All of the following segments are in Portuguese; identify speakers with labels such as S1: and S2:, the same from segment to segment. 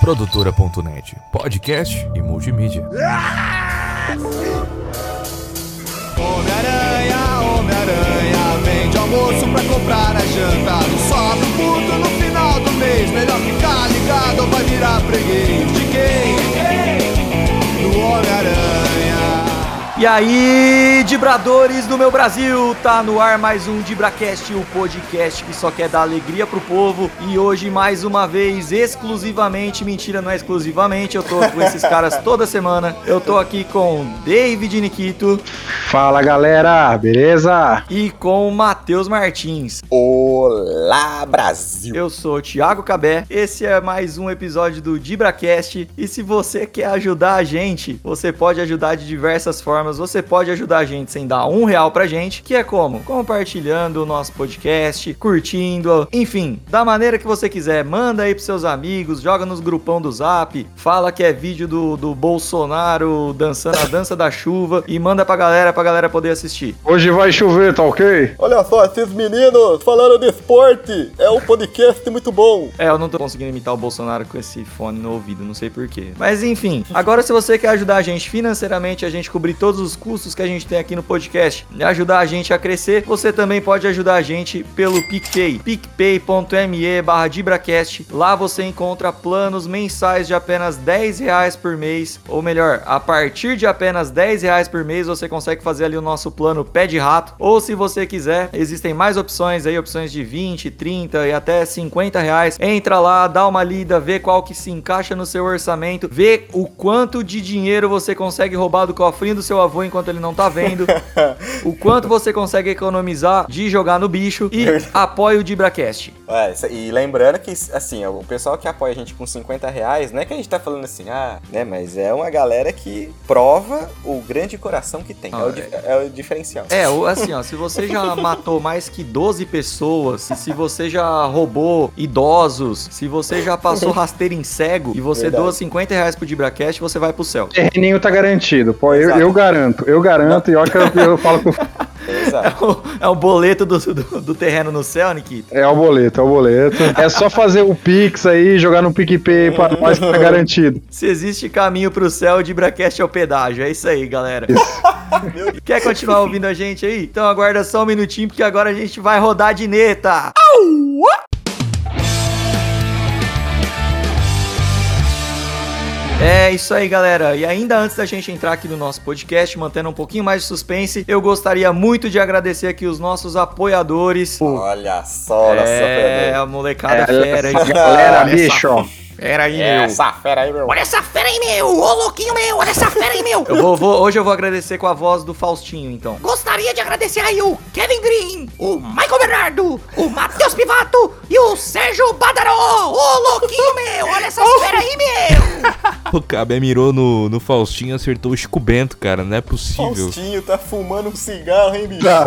S1: Produtora.net, podcast e multimídia.
S2: Homem-Aranha, Homem-Aranha, vende almoço pra comprar a janta.
S3: E aí, Dibradores do meu Brasil, tá no ar mais um Dibracast, o podcast que só quer dar alegria pro povo. E hoje, mais uma vez, exclusivamente, mentira, não é exclusivamente, eu tô com esses caras toda semana. Eu tô aqui com David Nikito
S4: Fala galera, beleza?
S3: e com o Matheus Martins.
S5: Olá, Brasil!
S3: Eu sou o Thiago Cabé, esse é mais um episódio do Dibracast. E se você quer ajudar a gente, você pode ajudar de diversas formas. Você pode ajudar a gente sem dar um real pra gente, que é como? Compartilhando o nosso podcast, curtindo, enfim, da maneira que você quiser. Manda aí pros seus amigos, joga nos grupão do zap, fala que é vídeo do, do Bolsonaro dançando a dança da chuva e manda pra galera, pra galera poder assistir.
S4: Hoje vai chover, tá ok?
S5: Olha só, esses meninos falando de esporte, é um podcast muito bom.
S3: É, eu não tô conseguindo imitar o Bolsonaro com esse fone no ouvido, não sei porquê. Mas enfim, agora se você quer ajudar a gente financeiramente, a gente cobrir todos os custos que a gente tem aqui no podcast e ajudar a gente a crescer, você também pode ajudar a gente pelo PicPay, picpay.me barra Dibracast. Lá você encontra planos mensais de apenas 10 reais por mês, ou melhor, a partir de apenas 10 reais por mês você consegue fazer ali o nosso plano pé de rato, ou se você quiser, existem mais opções aí, opções de 20, 30 e até 50 reais. Entra lá, dá uma lida, vê qual que se encaixa no seu orçamento, vê o quanto de dinheiro você consegue roubar do cofrinho do seu avô enquanto ele não tá vendo, o quanto você consegue economizar de jogar no bicho e apoia o Dibracast.
S5: É, e lembrando que, assim, o pessoal que apoia a gente com 50 reais, não é que a gente tá falando assim, ah, né, mas é uma galera que prova o grande coração que tem. é, o, di- é o diferencial.
S3: É, o- assim, ó, se você já matou mais que 12 pessoas, se você já roubou idosos, se você já passou rasteiro em cego e você
S5: Verdade.
S3: doa 50 reais pro Dibracast, você vai pro céu.
S4: Terreninho tá garantido. Pô, eu, eu garanto, eu garanto. E olha que eu, eu falo com.
S5: Exato.
S3: É o boleto do, do, do terreno no céu, Nikita?
S4: É o boleto, é o boleto. É só fazer o Pix aí, jogar no PicPay pra nós que tá garantido.
S3: Se existe caminho pro céu, o Dibracast é o pedágio. É isso aí, galera. Quer continuar ouvindo a gente aí? Então aguarda só um minutinho, porque agora a gente vai rodar a dineta. É isso aí, galera. E ainda antes da gente entrar aqui no nosso podcast, mantendo um pouquinho mais de suspense, eu gostaria muito de agradecer aqui os nossos apoiadores.
S5: Olha só, nossa
S3: É, a molecada
S4: É,
S3: fera
S4: galera, bicho.
S3: Fera aí, meu.
S5: Essa fera aí, meu.
S6: Olha essa fera aí, meu! Ô, louquinho, meu! Olha essa fera aí, meu!
S3: Eu vou, vou- hoje eu vou agradecer com a voz do Faustinho, então.
S6: Gostaria de agradecer aí o Kevin Green, o Michael Bernardo, o Matheus Pivato e o Sérgio Badaró! Ô, louquinho, meu! Olha essas fera aí, meu!
S1: O Cabé mirou no, no Faustinho e acertou o Chico Bento, cara. Não é possível.
S5: Faustinho tá fumando um cigarro, hein, bicho?
S4: Tá,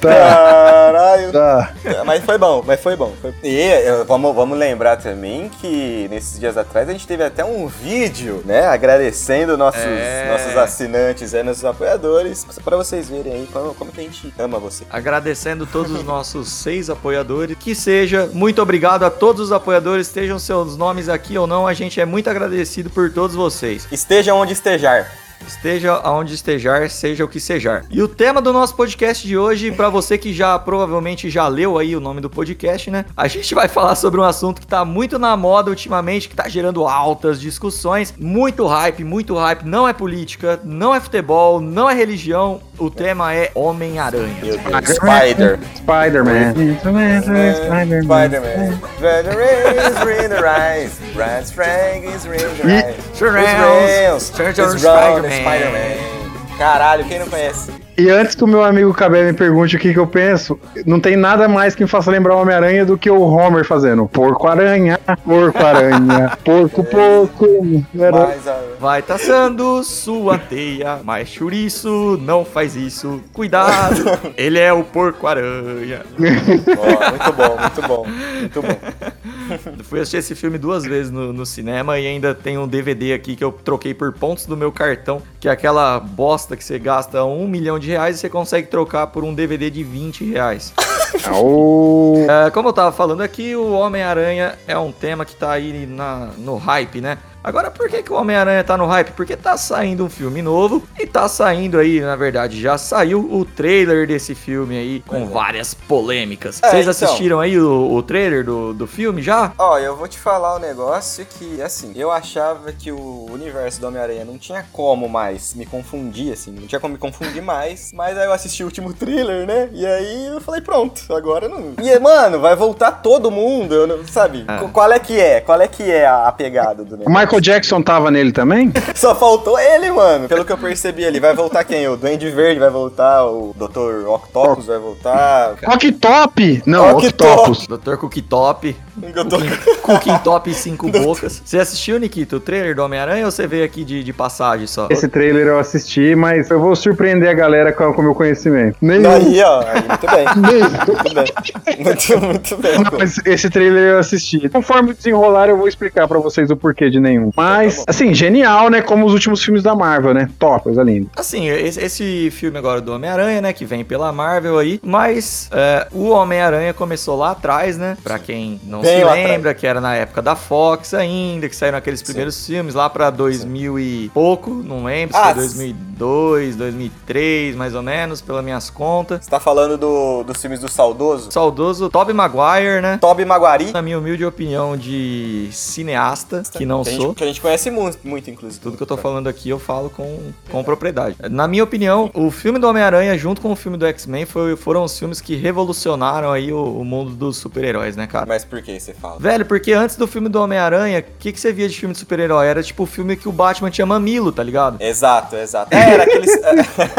S4: tá,
S5: Caralho.
S4: tá.
S5: Mas foi bom, mas foi bom. Foi- E vamos, vamos lembrar também que nesses dias atrás a gente teve até um vídeo, né? Agradecendo nossos,
S3: É.
S5: nossos assinantes, é, nossos apoiadores, pra vocês verem aí como, como que a gente ama você.
S3: Agradecendo todos os nossos seis apoiadores. Que seja, muito obrigado a todos os apoiadores, estejam seus nomes aqui ou não. A gente é muito agradecido por todos vocês.
S5: Esteja onde estejar.
S3: Esteja aonde estejar, seja o que sejar. E o tema do nosso podcast de hoje, pra você que já provavelmente já leu aí o nome do podcast, né? A gente vai falar sobre um assunto que tá muito na moda ultimamente, que tá gerando altas discussões, muito hype, muito hype. Não é política, não é futebol, não é religião. O tema é Homem-Aranha.
S5: Spider.
S4: Spider-Man.
S5: Spider-Man. Spider-Man round
S3: Spider-Man.
S5: Spider-Man. Caralho, quem não conhece?
S4: E antes que o meu amigo Cabé me pergunte o que, que eu penso, não tem nada mais que me faça lembrar o Homem-Aranha do que o Homer fazendo porco-aranha, porco-aranha, porco-porco.
S5: Mas, ah,
S3: Vai taçando sua teia, mas chouriço não faz isso. Cuidado, ele é o porco-aranha.
S5: muito bom, muito bom, muito bom.
S3: Fui assistir esse filme duas vezes no, no cinema e ainda tem um DVD aqui que eu troquei por pontos do meu cartão, que é aquela bosta que você gasta um milhão de reais e você consegue trocar por um DVD de 20 reais. É, como eu tava falando aqui, o Homem-Aranha é um tema que tá aí na, no hype, né? Agora, por que, que o Homem-Aranha tá no hype? Porque tá saindo um filme novo e tá saindo aí, na verdade, já saiu o trailer desse filme aí com várias polêmicas.
S5: É,
S3: Vocês
S5: então.
S3: assistiram aí o, o trailer do, do filme já?
S5: Ó, eu vou te falar um negócio que, assim, eu achava que o universo do Homem-Aranha não tinha como mais me confundir, assim, não tinha como me confundir mais, mas aí eu assisti o último thriller, né? E aí eu falei, pronto, agora não. E, mano, vai voltar todo mundo, eu não, sabe?
S3: É.
S5: Qu- Qual é que é? Qual é que é a, a pegada do negócio?
S4: Michael Jackson tava nele também?
S5: Só faltou ele, mano. Pelo que eu percebi ali, vai voltar quem? O Duende Verde vai voltar, o Dr. Octopus vai voltar.
S4: Octop! Não,
S5: Octop.
S4: Octopus.
S3: Dr. Cookie Top,
S5: Eu tô-
S3: Cookie Top cinco bocas. Você assistiu, Nikito, o trailer do Homem-Aranha ou você veio aqui de, de passagem só?
S4: Esse trailer eu assisti, mas eu vou surpreender a galera com o meu conhecimento. Nenhum.
S5: Aí, ó, aí, muito bem. Muito bem. Muito, muito bem.
S4: Não, mas esse trailer eu assisti. Conforme desenrolar, eu vou explicar pra vocês o porquê de nenhum. Mas, assim, genial, né? Como os últimos filmes da Marvel, né? Top, coisa linda.
S3: Assim, esse, esse filme agora do Homem-Aranha, né, que vem pela Marvel aí, mas é, o Homem-Aranha começou lá atrás, né, pra quem não
S5: Bem
S3: se lembra, que era na época da Fox ainda, que saíram aqueles primeiros filmes lá pra 2000 e pouco, não lembro, se
S5: Ah,
S3: foi 2002, 2003, mais ou menos, pelas minhas contas.
S5: Você tá falando do, dos filmes do Saudoso?
S3: Saudoso Tobey Maguire, né,
S5: Tobey Maguari.
S3: na minha humilde opinião de cineasta, que não
S5: que a gente,
S3: sou.
S5: que a gente conhece muito, muito inclusive.
S3: Tudo que eu tô falando aqui eu falo com, com propriedade. Na minha opinião, o filme do Homem-Aranha, junto com o filme do X-Men, foram os filmes que revolucionaram aí o, o mundo dos super-heróis, né, cara?
S5: Mas por que você fala?
S3: Velho, porque antes do filme do Homem-Aranha, o que, que você via de filme de super-herói? Era tipo o filme que o Batman tinha mamilo, tá ligado?
S5: Exato, exato. É, era aqueles.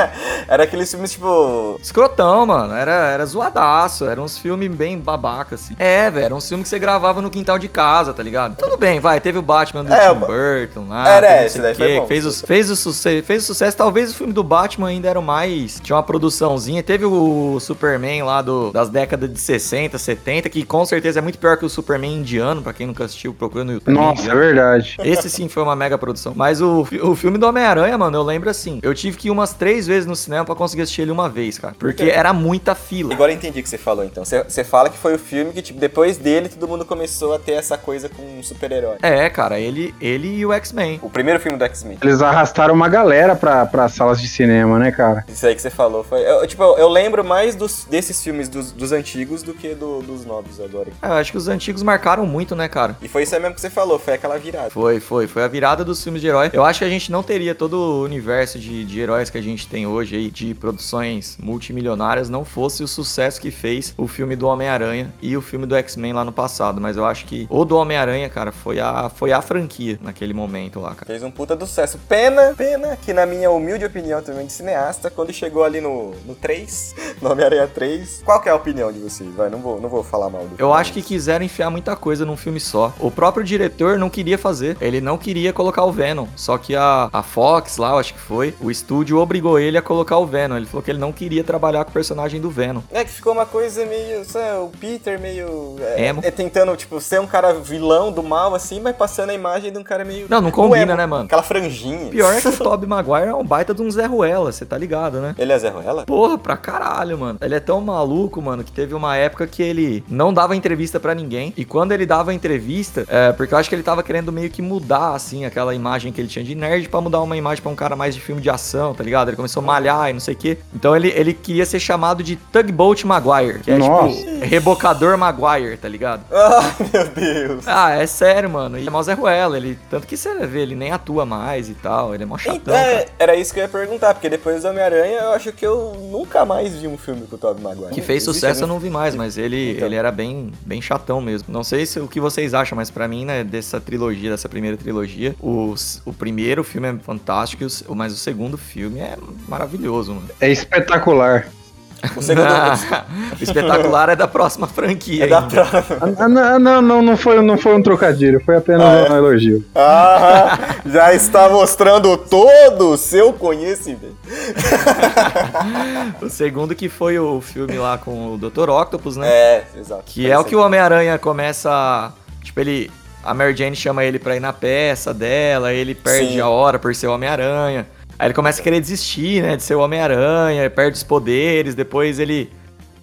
S5: era aqueles filmes tipo.
S3: Escrotão, mano. Era, era zoadaço. Era uns filmes bem babaca, assim. É, velho. Era uns filmes que você gravava no quintal de casa, tá ligado? Tudo bem, vai. Teve o Batman do
S5: É,
S3: Tim Burton lá.
S5: Era, esse daí
S3: quê. Fez, os, fez, o sucesso, fez o sucesso. Talvez o filme do Batman ainda era o mais. Tinha uma produçãozinha. Teve o Superman lá do, das décadas de 60, 70, que com certeza é muito pior que o Superman indiano. Pra quem nunca assistiu, procura no YouTube.
S4: Nossa, é verdade.
S3: Esse sim foi uma mega produção. Mas o, o filme do Homem-Aranha, mano, eu lembro assim. Eu tive que ir umas três vezes no cinema pra conseguir assistir ele uma vez, cara. Porque era muita fila.
S5: Agora eu entendi o que você falou então. Você, você fala que foi o filme que, tipo, depois dele todo mundo começou a ter essa coisa com um super-herói.
S3: É, cara, ele, ele e o X-Men.
S5: O primeiro filme do X-Men.
S4: Eles arrastaram uma galera pra, pra salas de cinema, né, cara?
S5: Isso aí que você falou foi. Eu, tipo, eu, eu lembro mais dos, desses filmes dos, dos antigos do que do- dos novos agora.
S3: É, eu acho que os antigos marcaram muito, né, cara?
S5: E foi isso aí mesmo que você falou, foi aquela virada.
S3: Foi, foi. Foi a virada dos filmes de herói. Eu acho que a gente não teria todo o universo de, de heróis que a gente tem hoje aí, de produções multimilionárias, não fosse o sucesso que fez o filme do Homem-Aranha e o filme do X-Men lá no passado. Mas eu acho que o do Homem-Aranha, cara, foi a, foi a franquia naquele momento lá, cara.
S5: Fez um puta do sucesso. Pena, pena que na minha humilde opinião também de cineasta, quando chegou ali no, no 3, no Homem-Aranha 3, qual que é a opinião de vocês? Vai, não vou, não vou falar mal do
S3: Eu
S5: filme.
S3: acho que quiseram enfiar muita coisa num filme só. O próprio diretor não queria fazer. Ele não queria colocar o Venom. Só que a, a Fox lá, eu acho que foi, o estúdio obrigou ele a colocar o Venom. Ele falou que ele não queria trabalhar com o personagem do Venom.
S5: É que ficou uma coisa meio. Sabe, o Peter meio. É, é tentando, tipo, ser um cara vilão do mal, assim, mas passando a imagem de um cara meio.
S3: Não, não combina,
S5: emo,
S3: né, mano?
S5: Aquela franjinha.
S3: Pior é que o Tobey Maguire é um baita de um Zé Ruela, você tá ligado, né?
S5: Ele é Zé Ruela?
S3: Porra, pra caralho, mano. Ele é tão maluco, mano, que teve uma época que ele não dava entrevista pra ninguém. E quando ele dava entrevista, é, porque eu acho que ele tava querendo meio que mudar, assim, aquela imagem que ele tinha de nerd pra mudar uma imagem pra um cara mais de filme de ação, tá ligado? Ele começou a malhar e não sei o quê. Então ele, ele queria ser chamado de Tugboat Maguire, que é
S4: Nossa.
S3: tipo rebocador Maguire, tá ligado?
S5: Ai, meu Deus.
S3: Ah, é sério, mano. E é mó Zé Ruela, ele, tanto que você vê, ele nem atua mais e tal, ele é mó chatão,
S5: Então, é, era isso que eu ia perguntar, porque depois do Homem-Aranha eu acho que eu nunca mais vi um filme com o Tobey Maguire.
S3: Que fez
S5: Existe
S3: sucesso eu
S5: algum-
S3: não vi mais, mas ele,
S5: Então.
S3: ele era bem, bem chatão mesmo. Não sei se, o que vocês acham, mas pra mim, né, dessa trilogia, dessa primeira trilogia, o, s- o primeiro filme é fantástico, o mas o segundo filme é maravilhoso, mano.
S4: É espetacular.
S5: O segundo.
S3: o espetacular é da próxima franquia.
S5: é da próxima.
S4: Ah, não, não, não, não foi, não foi um trocadilho, foi apenas
S5: Ah, é?
S4: um elogio.
S5: Ah, já está mostrando todo o seu conhecimento.
S3: O segundo que foi o filme lá com o Dr. Octopus, né?
S5: É, exato.
S3: Que é o que o Homem-Aranha começa. Tipo, ele. A Mary Jane chama ele pra ir na peça dela, ele perde
S5: Sim.
S3: a hora por ser o Homem-Aranha. Aí ele começa a querer desistir, né, de ser o Homem-Aranha, perde os poderes, depois ele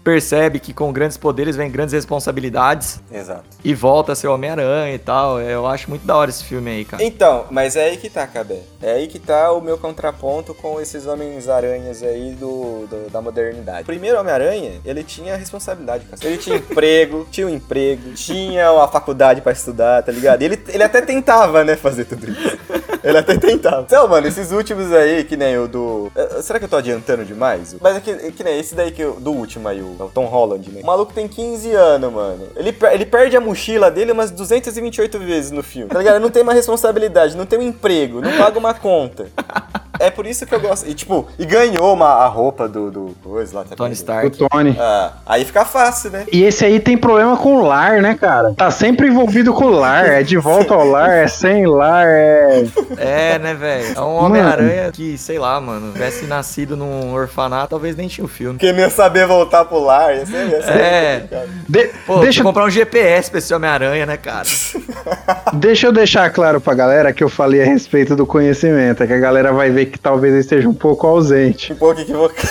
S3: percebe que com grandes poderes vem grandes responsabilidades
S5: Exato.
S3: e volta a ser Homem-Aranha e tal. Eu acho muito da hora esse filme aí, cara.
S5: Então, mas é aí que tá, Cabé. É aí que tá o meu contraponto com esses Homens-Aranhas aí do, do- da modernidade. O primeiro Homem-Aranha, ele tinha responsabilidade, cara. Ele tinha emprego, tinha um emprego, tinha uma faculdade pra estudar, tá ligado? Ele, ele até tentava, né, fazer tudo isso. Ele até tentava. Então, mano, esses últimos aí, que nem o do. eh, Será que eu tô adiantando demais? Mas é que, é que nem esse daí que eu- do último aí, o, o Tom Holland, né? O maluco tem 15 anos, mano. Ele, ele perde a mochila dele umas 228 vezes no filme. Tá ligado? Ele não tem uma responsabilidade, não tem um emprego, não paga uma conta. É por isso que eu gosto. E tipo, e ganhou uma, a roupa do, do coisa lá, tá
S3: Tony? Stark.
S4: Do Tony.
S5: Ah, aí fica fácil, né?
S4: E esse aí tem problema com o lar, né, cara? Tá sempre envolvido com o lar. É de volta ao lar, é sem lar, é.
S3: É, né, velho? É um Homem-Aranha que, sei lá, mano, tivesse nascido num orfanato, talvez nem tinha o filme.
S5: Porque não ia saber voltar pro lar, ia ser, ia ser
S3: É.
S4: De-
S3: Pô,
S4: deixa,
S3: deixa eu comprar um GPS pra esse Homem-Aranha, né, cara?
S4: deixa eu deixar claro pra galera que eu falei a respeito do conhecimento. É que a galera vai ver que talvez eu esteja um pouco ausente.
S5: Um pouco equivocado.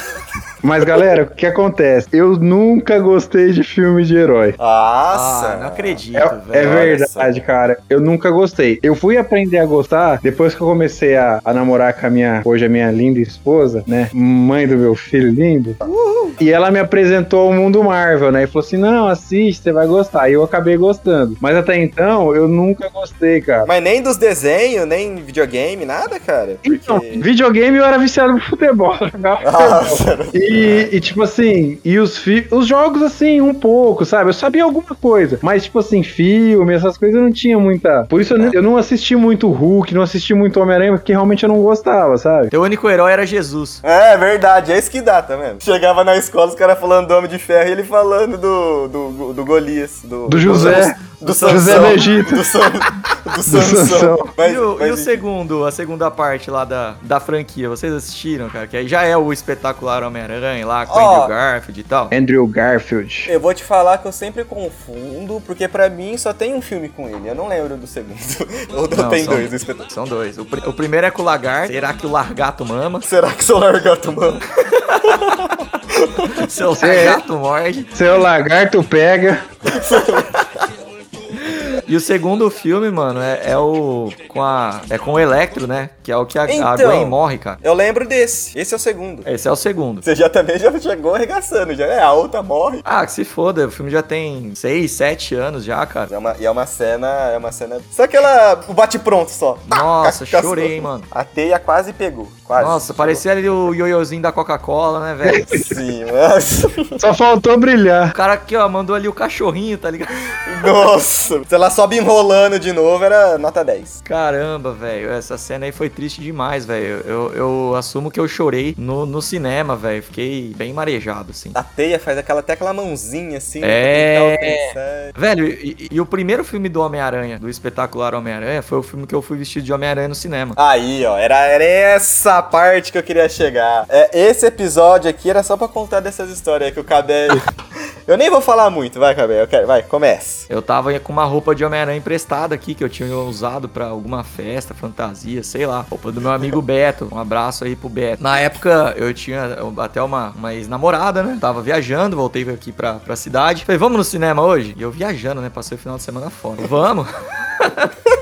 S4: Mas, galera, o que acontece? Eu nunca gostei de filme de herói.
S5: Nossa!
S3: Ah, não acredito,
S4: É,
S3: velho.
S4: é verdade, cara. Eu nunca gostei. Eu fui aprender a gostar depois que eu comecei a, a namorar com a minha, hoje a minha linda esposa, né? Mãe do meu filho lindo. E ela me apresentou o mundo Marvel, né? E falou assim: não, assiste, você vai gostar. E eu acabei gostando. Mas até então, eu nunca gostei, cara.
S5: Mas nem dos desenhos, nem videogame, nada, cara.
S4: Então,
S5: Porque...
S4: videogame eu era viciado no futebol.
S5: Nossa,
S4: E, e, tipo assim, e os, fi os jogos, assim, um pouco, sabe? Eu sabia alguma coisa. Mas, tipo assim, filme, essas coisas eu não tinha muita. Por isso eu, não- eu não assisti muito Hulk, não assisti muito Homem-Aranha, porque realmente eu não gostava, sabe?
S3: Teu único herói era Jesus.
S5: É, verdade, é isso que dá, tá vendo? Chegava na escola, os caras falando do Homem de Ferro e ele falando do, do, do Golias. Do,
S4: Do José.
S5: Do
S4: José
S5: Sansão.
S4: do Egito.
S5: Do, Sam, do Sansão.
S4: Sansão.
S5: Mas,
S3: e o,
S5: mas
S3: e o segundo, a segunda parte lá da, da franquia, vocês assistiram, cara? Que aí já é o espetacular Homem-Aranha lá, com o
S5: Ó.
S3: Andrew Garfield e tal.
S4: Andrew Garfield.
S5: Eu vou te falar que eu sempre confundo, porque pra mim só tem um filme com ele. Eu não lembro do segundo. Ou
S3: Não,
S5: tem
S3: são-
S5: dois, o espetáculo.
S3: São dois. O, o primeiro é com o Lagarto. Será que o Largato mama?
S5: Será que seu largato, mano?
S3: Seu
S4: É.
S3: Largato morde.
S4: Seu lagarto pega.
S3: E o segundo filme, mano, é, é o. com a. É com o Electro, né? Que é o que a, a
S5: Então.
S3: Gwen morre, cara.
S5: Eu lembro desse. Esse é o segundo.
S3: Esse é o segundo.
S5: Você já também já chegou arregaçando, já é, a outra morre.
S3: Ah, que se foda, o filme já tem 6, 7 anos já, cara.
S5: É uma, e é uma cena, é uma cena... Só aquela, o bate-pronto só.
S3: Nossa, chorei, mano.
S5: A teia quase pegou, quase.
S3: Nossa, parecia ali o ioiôzinho da Coca-Cola, né, velho?
S5: Sim, nossa.
S4: Só faltou brilhar.
S3: O cara aqui, ó, mandou ali o cachorrinho, tá ligado?
S5: Nossa. Se ela sobe enrolando de novo, era nota 10.
S3: Caramba, velho, essa cena aí foi triste demais, velho. Eu, eu assumo que eu chorei no, no cinema, velho. Fiquei bem marejado, assim.
S5: A teia faz aquela, até aquela mãozinha assim.
S3: É.
S5: alcançar.
S3: Velho, e, e o primeiro filme do Homem-Aranha, do espetacular Homem-Aranha, foi o filme que eu fui vestido de Homem-Aranha no cinema.
S5: Aí, ó, era, era essa parte que eu queria chegar. É, esse episódio aqui era só pra contar dessas histórias que o Cabé... eu nem vou falar muito, vai, Cabé, eu quero, vai, comece.
S3: Eu tava com uma roupa de Homem-Aranha emprestada aqui, que eu tinha usado pra alguma festa, fantasia, sei lá. Roupa do meu amigo Beto. Um abraço aí pro Beto. Na época, eu tinha até uma, uma ex-namorada, né? Tava viajando, voltei aqui pra, pra cidade. Falei, vamos no cinema hoje? E eu viajando, né? Passei o final de semana fora. Vamos!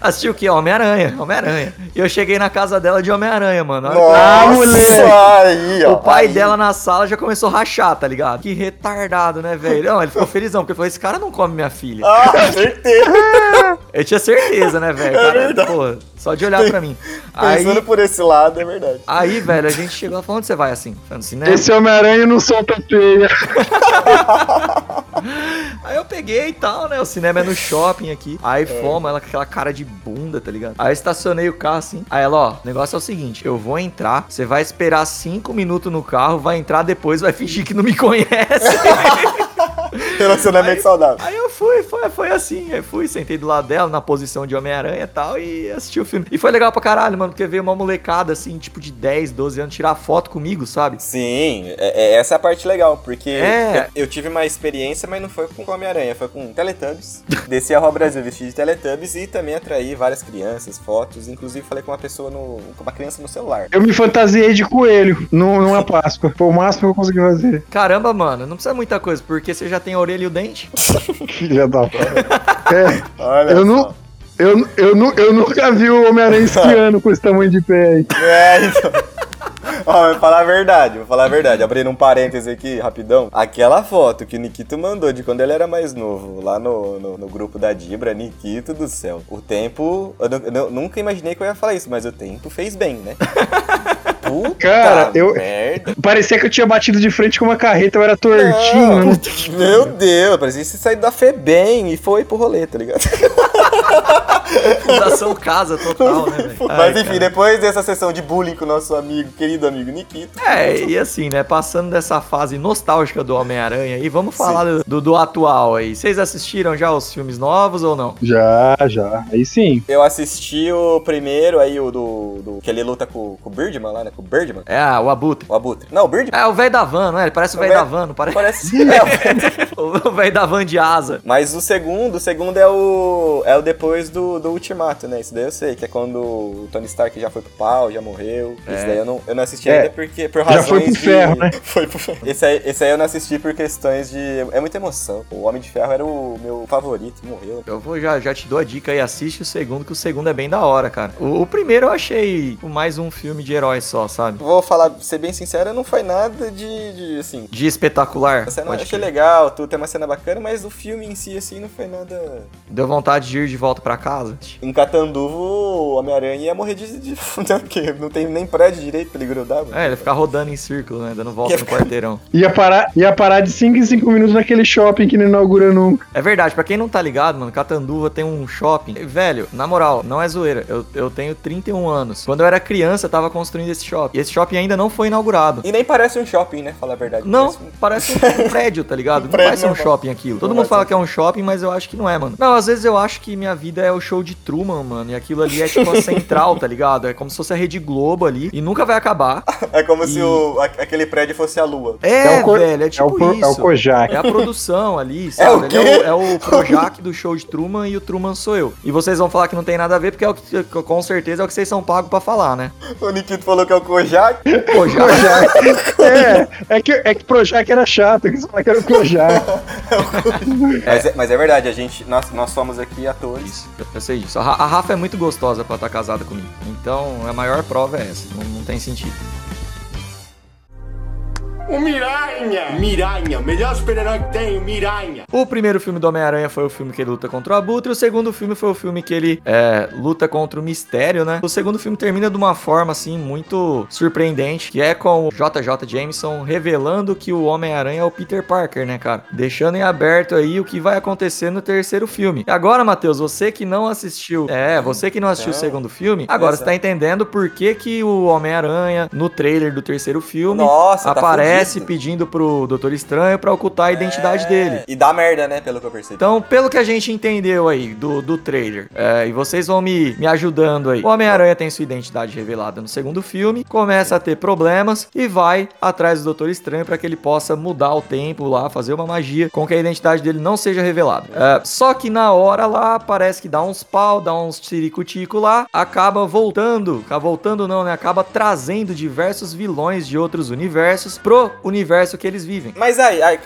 S3: Assisti o quê? Homem-Aranha, Homem-Aranha. E eu cheguei na casa dela de Homem-Aranha, mano.
S5: Nossa,
S4: moleque.
S5: aí, ó.
S3: o pai
S5: aí.
S3: dela na sala já começou a rachar, tá ligado? Que retardado, né, velho? Não, ele ficou felizão, porque ele falou: esse cara não come minha filha.
S5: Ah, certeza.
S3: Eu tinha certeza, né, velho?
S5: É
S3: Cara,
S5: verdade.
S3: pô, só de olhar pra mim. Aí,
S5: Pensando por esse lado, é verdade.
S3: aí, velho, a gente chegou lá falando: onde você vai assim? Falando no cinema.
S4: Esse Homem-Aranha não solta teia.
S3: Aí eu peguei e tal, né? O cinema é no shopping aqui. Aí fomos, ela com aquela cara de bunda, tá ligado? Aí eu estacionei o carro assim. Aí ela, ó, o negócio é o seguinte: eu vou entrar, você vai esperar cinco minutos no carro, vai entrar depois, vai fingir que não me conhece.
S5: Relacionamento saudável.
S3: Aí eu fui, foi, foi assim. Aí fui, sentei do lado dela, na posição de Homem-Aranha e tal, e assisti o filme. E foi legal pra caralho, mano, porque veio uma molecada, assim, tipo de 10, 12 anos, tirar foto comigo, sabe?
S5: Sim, é- é- essa é a parte legal, porque
S3: É.
S5: eu, eu tive uma experiência, mas não foi com Homem-Aranha, foi com Teletubbies. Desci a Rua Brasil vestido de Teletubbies e também atraí várias crianças, fotos, inclusive falei com uma pessoa no. com uma criança no celular.
S4: Eu me fantasiei de coelho num- numa Páscoa. Foi o máximo que eu consegui fazer.
S3: Caramba, mano, não precisa muita coisa, porque você já tem a orelha e o dente.
S4: Filha da puta. É,
S5: Olha
S4: eu,
S5: só.
S4: nu, eu, eu, nu- eu nunca vi o Homem-Aranha esquiando com esse tamanho de pé aí.
S5: É, então. Ó, vou falar a verdade, vou falar a verdade. Abrindo um parêntese aqui, rapidão. Aquela foto que o Nikito mandou de quando ele era mais novo, lá no, no, no grupo da Dibra, Nikito do céu. O tempo. Eu, nu- eu nunca imaginei que eu ia falar isso, mas o tempo fez bem, né? Puta
S4: Cara, eu-
S5: merda.
S4: Parecia que eu tinha batido de frente com uma carreta, eu era tortinho,
S5: Não? Meu Deus, parecia que você saiu da Febem e foi pro rolê, tá ligado?
S3: Fundação Casa total, né, velho?
S5: Mas enfim,
S3: cara.
S5: depois dessa sessão de bullying com o nosso amigo, querido amigo Nikito.
S3: É, e assim, né? Passando dessa fase nostálgica do Homem-Aranha aí, vamos falar do, do, do atual aí. Vocês assistiram já os filmes novos ou não?
S4: Já, já. Aí sim.
S5: Eu assisti o primeiro aí, o do. do que ele luta com, com o Birdman lá, né? Com o Birdman.
S3: É, o Abutre.
S5: O Abutre. Não, o Birdman.
S3: É, o velho da van, não é? Ele parece o velho da van, não parece?
S5: Parece. É,
S3: o velho da van de asa.
S5: mas o segundo, o segundo é o. É o depois do, do Ultimato, né? Isso daí eu sei, que é quando o Tony Stark já foi pro pau, já morreu. Esse daí eu não, eu não assisti
S4: É.
S5: ainda porque. Por
S4: Já
S5: razões
S4: foi pro
S5: de-
S4: ferro, né?
S5: Foi pro ferro. Esse aí, esse aí eu não assisti por questões de. É muita emoção. O Homem de Ferro era o meu favorito, morreu.
S3: Eu vou já, já te dou a dica aí, assiste o segundo, que o segundo é bem da hora, cara. O, o primeiro eu achei mais um filme de heróis só, sabe?
S5: Vou falar, ser bem sincero, não foi nada de, de assim.
S3: De espetacular.
S5: A cena eu
S3: pode
S5: achei legal, tudo tem uma cena bacana, mas o filme em si, assim, não foi nada.
S3: Deu vontade de ir de volta pra casa.
S5: Em Catanduvo, o Homem-Aranha ia morrer de. de não, porque não tem nem prédio direito pra ele grudar, mano.
S3: É, ele ficar rodando em círculo, né? Dando volta no quarteirão.
S4: Ia parar, ia parar de 5 em 5 minutos naquele shopping que não inaugura nunca.
S3: É verdade, pra quem não tá ligado, mano, Catanduva tem um shopping. Velho, na moral, não é zoeira. Eu, eu tenho 31 anos. Quando eu era criança, eu tava construindo esse shopping. E esse shopping ainda não foi inaugurado.
S5: E nem parece um shopping, né? Falar a verdade.
S3: Não,
S5: Parece um-
S3: parece um prédio, tá ligado? Não
S5: prédio
S3: vai ser um shopping aquilo. Todo
S5: Não
S3: mundo fala
S5: ser.
S3: que é um shopping, mas eu acho que não é, mano. Não, às vezes eu acho que minha vida é o show de Truman, mano. E aquilo ali é tipo a central, tá ligado? É como se fosse a Rede Globo ali. E nunca vai acabar.
S5: É como se
S3: E-
S5: o, a- aquele prédio fosse a lua.
S3: É,
S4: o co-
S3: velho, é tipo
S4: é, o, pro-
S3: isso.
S4: é o Kojak.
S3: É a produção ali, sabe?
S5: o
S3: Ele
S5: quê?
S3: É, o, é o Projac do show de Truman e o Truman sou eu. E vocês vão falar que não tem nada a ver, porque é o que, com certeza é o que vocês são pagos pra falar, né?
S5: O Nikito falou que é o Kojak.
S3: Projac.
S4: Kojak. é, é que, é que Projac era chato, que você fala que era o Kojak.
S5: Mas, é, mas é verdade, a gente, nós, nós somos aqui atores.
S3: Eu- Eu sei disso. A, Ra- a Rafa é muito gostosa pra estar casada comigo. Então, a maior prova é essa. Não, não tem sentido.
S7: O Miranha! Miranha, o melhor super-herói que tem, o Miranha!
S3: O primeiro filme do Homem-Aranha foi o filme que ele luta contra o Abutre. O segundo filme foi o filme que ele é, luta contra o Mistério, né? O segundo filme termina de uma forma, assim, muito surpreendente, que é com o JJ Jameson revelando que o Homem-Aranha é o Peter Parker, né, cara? Deixando em aberto aí o que vai acontecer no terceiro filme. E agora, Matheus, você que não assistiu... É, você que não assistiu o
S5: Não.
S3: segundo filme, agora você
S5: Exato.
S3: tá entendendo por que que o Homem-Aranha, no trailer do terceiro filme,
S5: Nossa, tá fudido.
S3: pedindo pro Doutor Estranho pra ocultar a identidade
S5: É,
S3: dele.
S5: E dá merda, né? Pelo que eu percebi.
S3: Então, pelo que a gente entendeu aí do, do trailer, é, e vocês vão me, me ajudando aí, o Homem-Aranha tem sua identidade revelada no segundo filme, começa a ter problemas e vai atrás do Doutor Estranho para que ele possa mudar o tempo lá, fazer uma magia com que a identidade dele não seja revelada. É, só que na hora lá, parece que dá uns pau, dá uns ciricutico lá, acaba voltando, acaba voltando não, né? Acaba trazendo diversos vilões de outros universos pro universo que eles vivem.
S5: Mas aí, aí,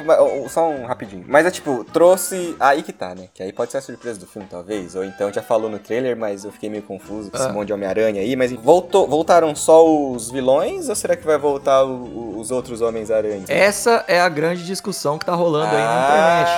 S5: só um rapidinho. Mas é tipo, trouxe. Aí que tá, né? Que aí pode ser a surpresa do filme, talvez. Ou então já falou no trailer, mas eu fiquei meio confuso com esse
S3: Ah.
S5: monte de Homem-Aranha aí. Mas voltou, voltaram só os vilões ou será que vai voltar o- os outros Homens-Aranha?
S3: Essa é a grande discussão que tá rolando aí na internet.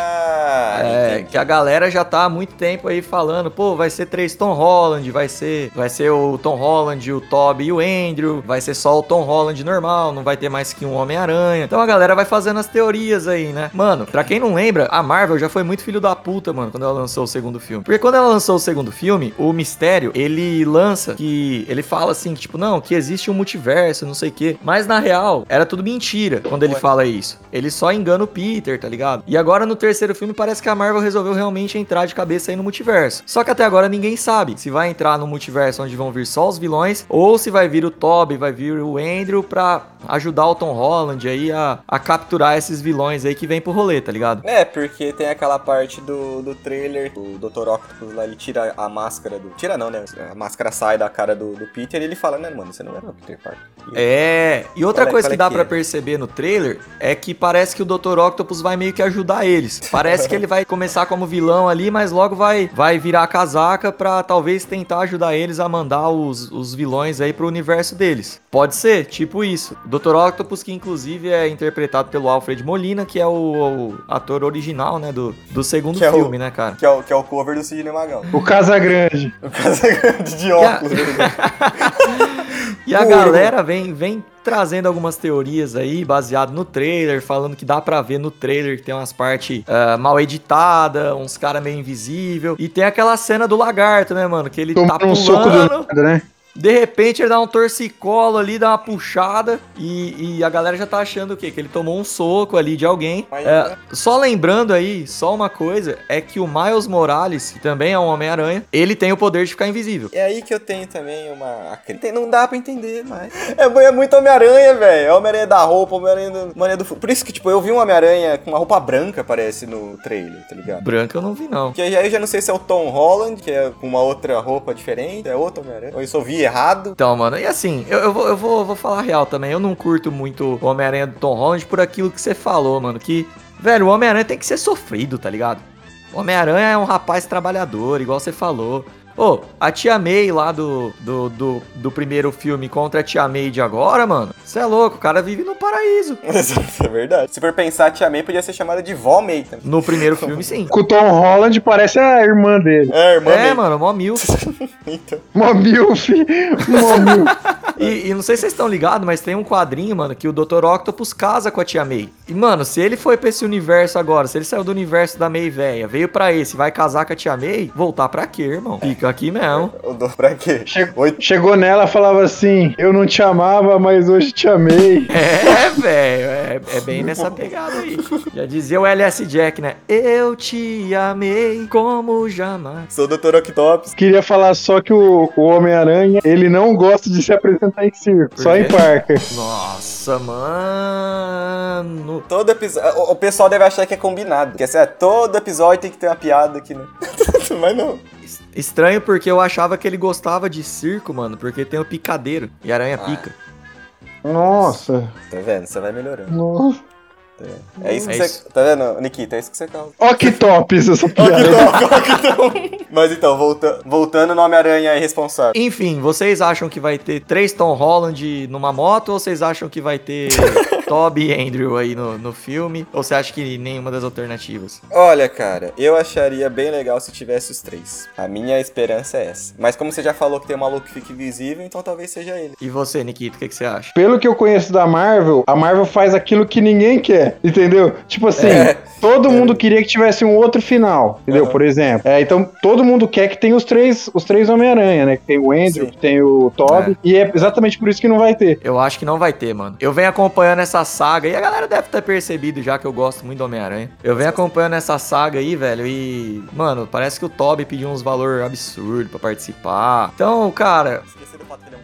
S5: Ah,
S3: É,
S5: entendi.
S3: que a galera já tá há muito tempo aí falando, pô, vai ser três Tom Holland, vai ser, vai ser o Tom Holland, o Toby e o Andrew, vai ser só o Tom Holland normal, não vai ter mais que um Homem-Aranha. Então a galera vai fazendo as teorias aí, né? Mano, pra quem não lembra, a Marvel já foi muito filho da puta, mano, quando ela lançou o segundo filme. Porque quando ela lançou o segundo filme, o Mistério, ele lança que ele fala assim, tipo, não, que existe um multiverso, não sei o quê. Mas na real, era tudo mentira quando ele fala isso. Ele só engana o Peter, tá ligado? E agora no terceiro filme parece que a Marvel resolveu realmente entrar de cabeça aí no multiverso. Só que até agora ninguém sabe se vai entrar no multiverso onde vão vir só os vilões ou se vai vir o Toby, vai vir o Andrew pra ajudar o Tom Holland aí a, a capturar esses vilões aí que vem pro rolê, tá ligado?
S5: É, porque tem aquela parte do, do trailer, o Dr. Octopus lá, ele tira a máscara do. Tira não, né? A máscara sai da cara do, do Peter e ele fala, né, mano, você não era o Peter Parker.
S3: É, e outra
S5: Qual é-
S3: coisa
S5: qual
S3: que
S5: é
S3: dá
S5: que
S3: pra
S5: é?
S3: perceber no trailer é que parece que o Dr. Octopus vai meio que ajudar eles. Parece que ele vai começar como vilão ali, mas logo vai, vai virar a casaca pra talvez tentar ajudar eles a mandar os, os vilões aí pro universo deles. Pode ser, tipo isso. Dr. Octopus, que inclusive é interpretado pelo Alfred Molina, que é o, o ator original, né, do, do segundo
S5: Que é o-
S3: filme, né, cara?
S5: Que é, o, que é o cover do Sidney Magal.
S4: O Casagrande.
S5: O casa grande de óculos. né?
S3: E a galera vem, vem trazendo algumas teorias aí, baseado no trailer, falando que dá pra ver no trailer que tem umas partes ah, mal editadas, uns caras meio invisível. E tem aquela cena do lagarto, né, mano? Que ele tá
S4: Tomando um soco do
S3: pulando,
S4: nada, né?
S3: De repente ele dá um torcicolo ali, dá uma puxada, e, e a galera já tá achando o quê? Que ele tomou um soco ali de alguém. É,
S5: né?
S3: só lembrando aí, só uma coisa, é que o Miles Morales, que também é um Homem-Aranha, ele tem o poder de ficar invisível.
S5: É aí que eu tenho também uma. Não dá pra entender mais. É, é muito Homem-Aranha, velho. É Homem-Aranha da roupa, Homem-Aranha do. Por isso que, tipo, eu vi um Homem-Aranha com uma roupa branca, parece, no trailer, tá ligado?
S3: Branca eu não vi, não.
S5: Que aí eu já não sei se é o Tom Holland, que é com uma outra roupa diferente, é outro Homem-Aranha. Ou eu só vi errado.
S3: Então, mano, e assim, eu, eu, vou, eu vou, vou falar real também. Eu não curto muito Homem-Aranha do Tom Holland por aquilo que você falou, mano. Que, velho, o Homem-Aranha tem que ser sofrido, tá ligado? O Homem-Aranha é um rapaz trabalhador, igual você falou. Ô, a Tia May lá do, do, do, do primeiro filme contra a Tia May de agora, mano. Você é louco, o cara vive no paraíso.
S5: Isso é verdade. Se for pensar, a Tia May podia ser chamada de Vó May também.
S3: No primeiro filme, sim.
S4: Com o Tom Holland parece a irmã dele.
S5: É, irmã
S3: É,
S5: May.
S3: mano, mó mil.
S5: Então.
S4: Mó milf. Mó milf.
S3: E, e não sei se vocês estão ligados, mas tem um quadrinho, mano, que o Dr. Octopus casa com a tia May. E, mano, se ele foi pra esse universo agora, se ele saiu do universo da May velha, veio pra esse, vai casar com a tia May, voltar pra quê, irmão? Fica aqui mesmo.
S5: Eu dou pra quê?
S4: Che-
S5: Oito.
S4: Chegou nela e falava assim: Eu não te amava, mas hoje te amei.
S3: É, velho, é, é bem nessa pegada aí. Já dizia o LS Jack, né? Eu te amei como jamais.
S5: Sou o Dr. Octopus.
S4: Queria falar só que o, o Homem-Aranha, ele não gosta de se apresentar em circo, só em parker.
S3: Nossa, mano.
S5: Todo episódio. O, o pessoal deve achar que é combinado. Que assim, é, todo episódio tem que ter uma piada aqui, né? Mas não.
S3: Estranho porque eu achava que ele gostava de circo, mano, porque tem o picadeiro e aranha pica.
S4: Nossa.
S5: Tá vendo? Você vai melhorando.
S4: Nossa.
S5: Tá? É isso que
S3: É
S5: você.
S3: isso.
S5: Tá vendo, Nikita? É isso que você causa.
S4: Ó que tops essa piada.
S5: Mas então, volta, voltando no Homem-Aranha irresponsável.
S3: Enfim, vocês acham que vai ter três Tom Holland numa moto ou vocês acham que vai ter Toby e Andrew aí no, no filme? Ou você acha que nenhuma das alternativas?
S5: Olha, cara, eu acharia bem legal se tivesse os três. A minha esperança é essa. Mas como você já falou que tem um maluco que fica invisível, então talvez seja ele.
S3: E você, Nikita, o que, que você acha?
S4: Pelo que eu conheço da Marvel, a Marvel faz aquilo que ninguém quer, entendeu? Tipo assim,
S5: É.
S4: todo mundo queria que tivesse um outro final, entendeu?
S5: Aham.
S4: Por exemplo. É, então, todo mundo quer que tenha os três, os três Homem-Aranha, né? Que tem o Andrew,
S5: Sim.
S4: que tem o Toby, e é exatamente por isso que não vai ter.
S3: Eu acho que não vai ter, mano. Eu venho acompanhando essa saga e a galera deve ter percebido já que eu gosto muito do Homem-Aranha. Eu venho acompanhando essa saga aí, velho, e. Mano, parece que o Toby pediu uns valor absurdo pra participar. Então, cara,
S5: Esqueci do fato que ele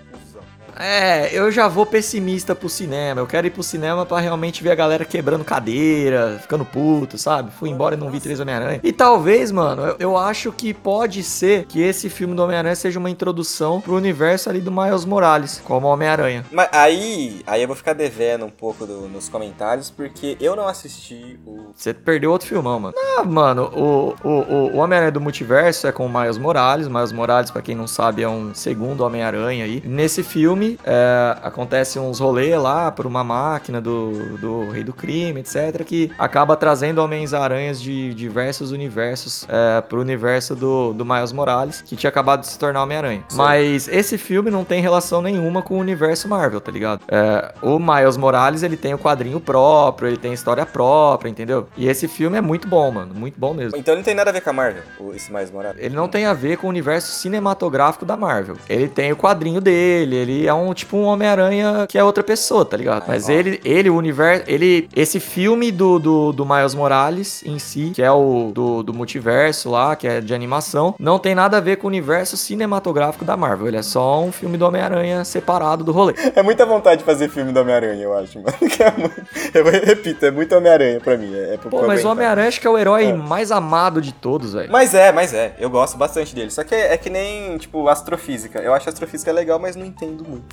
S5: é
S3: eu já vou pessimista pro cinema. Eu quero ir pro cinema pra realmente ver a galera quebrando cadeira, ficando puto, sabe? Fui embora e não vi Três Homem-Aranha. E talvez, mano, eu, eu acho que pode ser que esse filme do Homem-Aranha seja uma introdução pro universo ali do Miles Morales, como Homem-Aranha.
S5: Mas aí, aí eu vou ficar devendo um pouco do- nos comentários, porque eu não assisti o.
S3: Você perdeu outro filmão, mano. Ah, mano, o, o, o, o Homem-Aranha do Multiverso é com o Miles Morales. Miles Morales, pra quem não sabe, é um segundo Homem-Aranha aí. Nesse filme, é, acontece uns rolês lá por uma máquina do, do Rei do Crime, etc. Que acaba trazendo Homens-Aranhas de diversos universos é, pro universo do, do Miles Morales, que tinha acabado de se tornar Homem-Aranha. Mas esse filme não tem relação nenhuma com o universo Marvel, tá ligado? É, o Miles Morales, ele tem o quadrinho próprio, ele tem história própria, entendeu? E esse filme é muito bom, mano. Muito bom mesmo.
S5: Então não tem nada a ver com a Marvel, esse mais morado.
S3: Ele não tem a ver com o universo cinematográfico da Marvel. Ele tem o quadrinho dele, ele é é um tipo um Homem-Aranha que é outra pessoa, tá ligado? Mas ele, ele, o universo, ele, esse filme do, do, do Miles Morales em si, que é o do, do multiverso lá, que é de animação, não tem nada a ver com o universo cinematográfico da Marvel. Ele é só um filme do Homem-Aranha separado do rolê.
S5: É muita vontade de fazer filme do Homem-Aranha, eu acho, mano. É muito- Eu repito, é muito Homem-Aranha pra mim. É, é
S3: Pô, mas o. Homem-Aranha acho que é o herói mais amado de todos, velho.
S5: Mas é, mas é. Eu gosto bastante dele. Só que é, é que nem, tipo, astrofísica. Eu acho astrofísica legal, mas não entendo muito.